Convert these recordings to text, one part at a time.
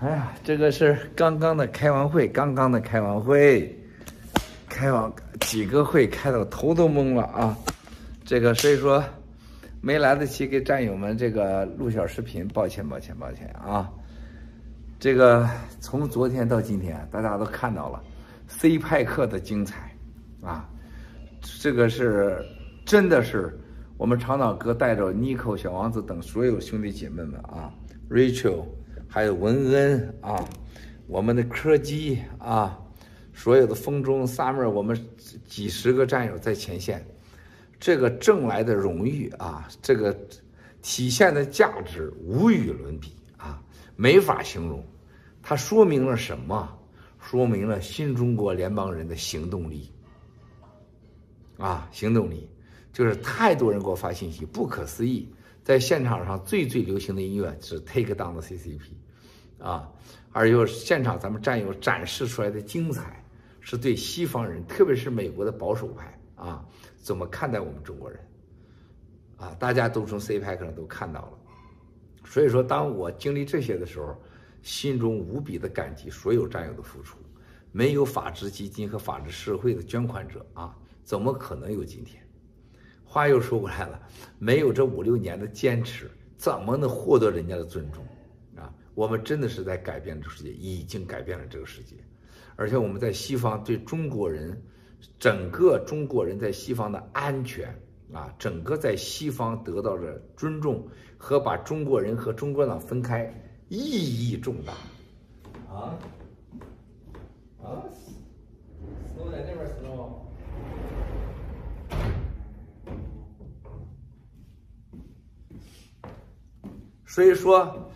哎呀，这个是刚刚的开完会，刚刚的开完会，开完几个会开到头都懵了啊！这个所以说没来得及给战友们这个录小视频，抱歉抱歉抱歉啊！这个从昨天到今天，大家都看到了 C 派克的精彩啊！这个是真的是我们长岛哥带着 Nico 小王子等所有兄弟姐妹们啊，Rachel。还有文恩啊，我们的柯基啊，所有的风中 summer，我们几十个战友在前线，这个挣来的荣誉啊，这个体现的价值无与伦比啊，没法形容。它说明了什么？说明了新中国联邦人的行动力啊，行动力就是太多人给我发信息，不可思议。在现场上最最流行的音乐是 Take Down 的 CCP，啊，而又现场咱们战友展示出来的精彩，是对西方人，特别是美国的保守派啊，怎么看待我们中国人，啊，大家都从 CPEC 上都看到了，所以说当我经历这些的时候，心中无比的感激所有战友的付出，没有法治基金和法治社会的捐款者啊，怎么可能有今天？话又说回来了，没有这五六年的坚持，怎么能获得人家的尊重啊？我们真的是在改变这个世界，已经改变了这个世界，而且我们在西方对中国人，整个中国人在西方的安全啊，整个在西方得到的尊重和把中国人和中国党分开，意义重大啊！都在那边死了吗？所以说，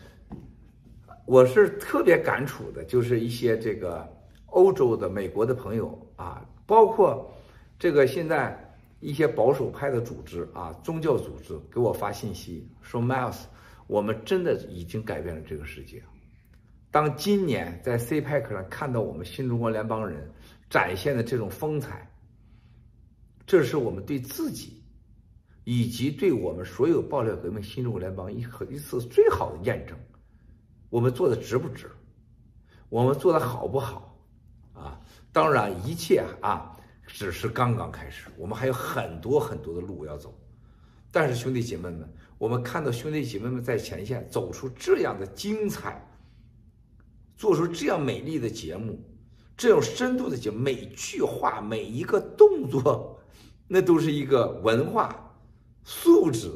我是特别感触的，就是一些这个欧洲的、美国的朋友啊，包括这个现在一些保守派的组织啊、宗教组织给我发信息说，Miles，我们真的已经改变了这个世界。当今年在 CPEC 上看到我们新中国联邦人展现的这种风采，这是我们对自己。以及对我们所有爆料革命新中国联邦一和一次最好的验证，我们做的值不值？我们做的好不好？啊，当然一切啊只是刚刚开始，我们还有很多很多的路要走。但是兄弟姐妹们，我们看到兄弟姐妹们在前线走出这样的精彩，做出这样美丽的节目，这样深度的节目，每句话每一个动作，那都是一个文化。素质、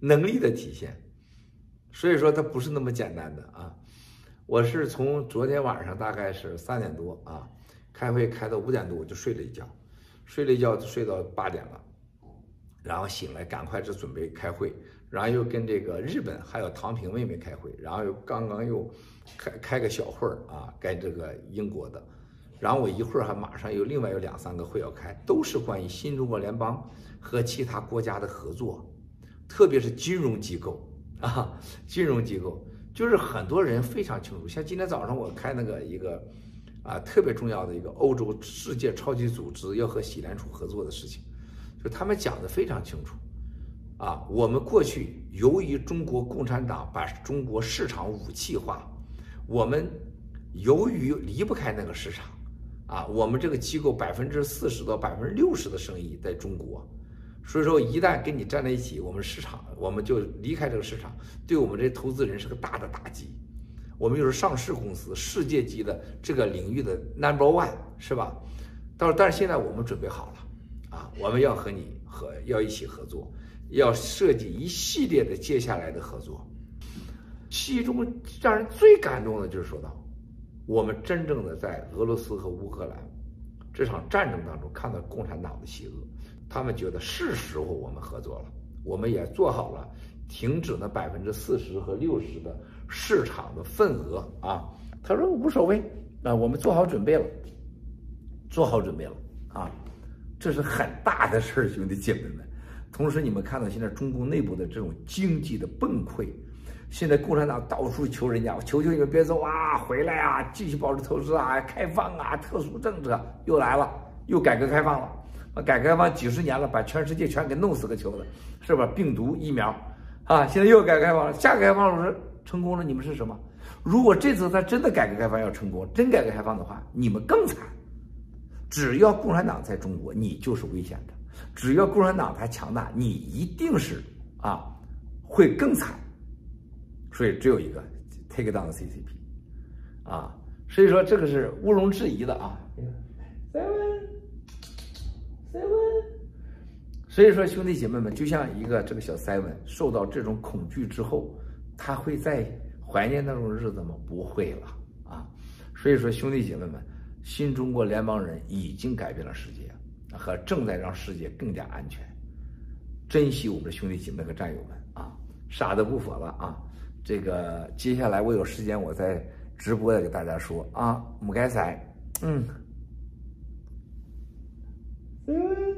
能力的体现，所以说它不是那么简单的啊！我是从昨天晚上大概是三点多啊，开会开到五点多，我就睡了一觉，睡了一觉就睡到八点了，然后醒来赶快就准备开会，然后又跟这个日本还有唐平妹妹开会，然后又刚刚又开开个小会儿啊，跟这个英国的，然后我一会儿还马上有另外有两三个会要开，都是关于新中国联邦。和其他国家的合作，特别是金融机构啊，金融机构就是很多人非常清楚。像今天早上我开那个一个啊特别重要的一个欧洲世界超级组织要和美联储合作的事情，就他们讲的非常清楚啊。我们过去由于中国共产党把中国市场武器化，我们由于离不开那个市场啊，我们这个机构百分之四十到百分之六十的生意在中国。所以说，一旦跟你站在一起，我们市场我们就离开这个市场，对我们这投资人是个大的打击。我们又是上市公司，世界级的这个领域的 number one，是吧？到但是现在我们准备好了，啊，我们要和你和要一起合作，要设计一系列的接下来的合作。其中让人最感动的就是说到，我们真正的在俄罗斯和乌克兰这场战争当中看到共产党的邪恶。他们觉得是时候我们合作了，我们也做好了停止那百分之四十和六十的市场的份额啊。他说无所谓啊，我们做好准备了，做好准备了啊，这是很大的事儿，兄弟姐妹们。同时，你们看到现在中共内部的这种经济的崩溃，现在共产党到处求人家，求求你们别走啊，回来啊，继续保持投资啊，开放啊，特殊政策又来了，又改革开放了。改革开放几十年了，把全世界全给弄死个球了，是吧？病毒疫苗，啊，现在又改革开放了，下个开放是成功了，你们是什么？如果这次他真的改革开放要成功，真改革开放的话，你们更惨。只要共产党在中国，你就是危险的；只要共产党它强大，你一定是啊会更惨。所以只有一个 take down CCP，啊，所以说这个是毋庸置疑的啊。seven seven，所以说兄弟姐妹们，就像一个这个小 seven 受到这种恐惧之后，他会在怀念那种日子吗？不会了啊。所以说兄弟姐妹们。新中国联邦人已经改变了世界，和正在让世界更加安全。珍惜我们的兄弟姐妹和战友们啊！傻的不佛了啊！这个接下来我有时间，我再直播的给大家说啊，母该仔，嗯。嗯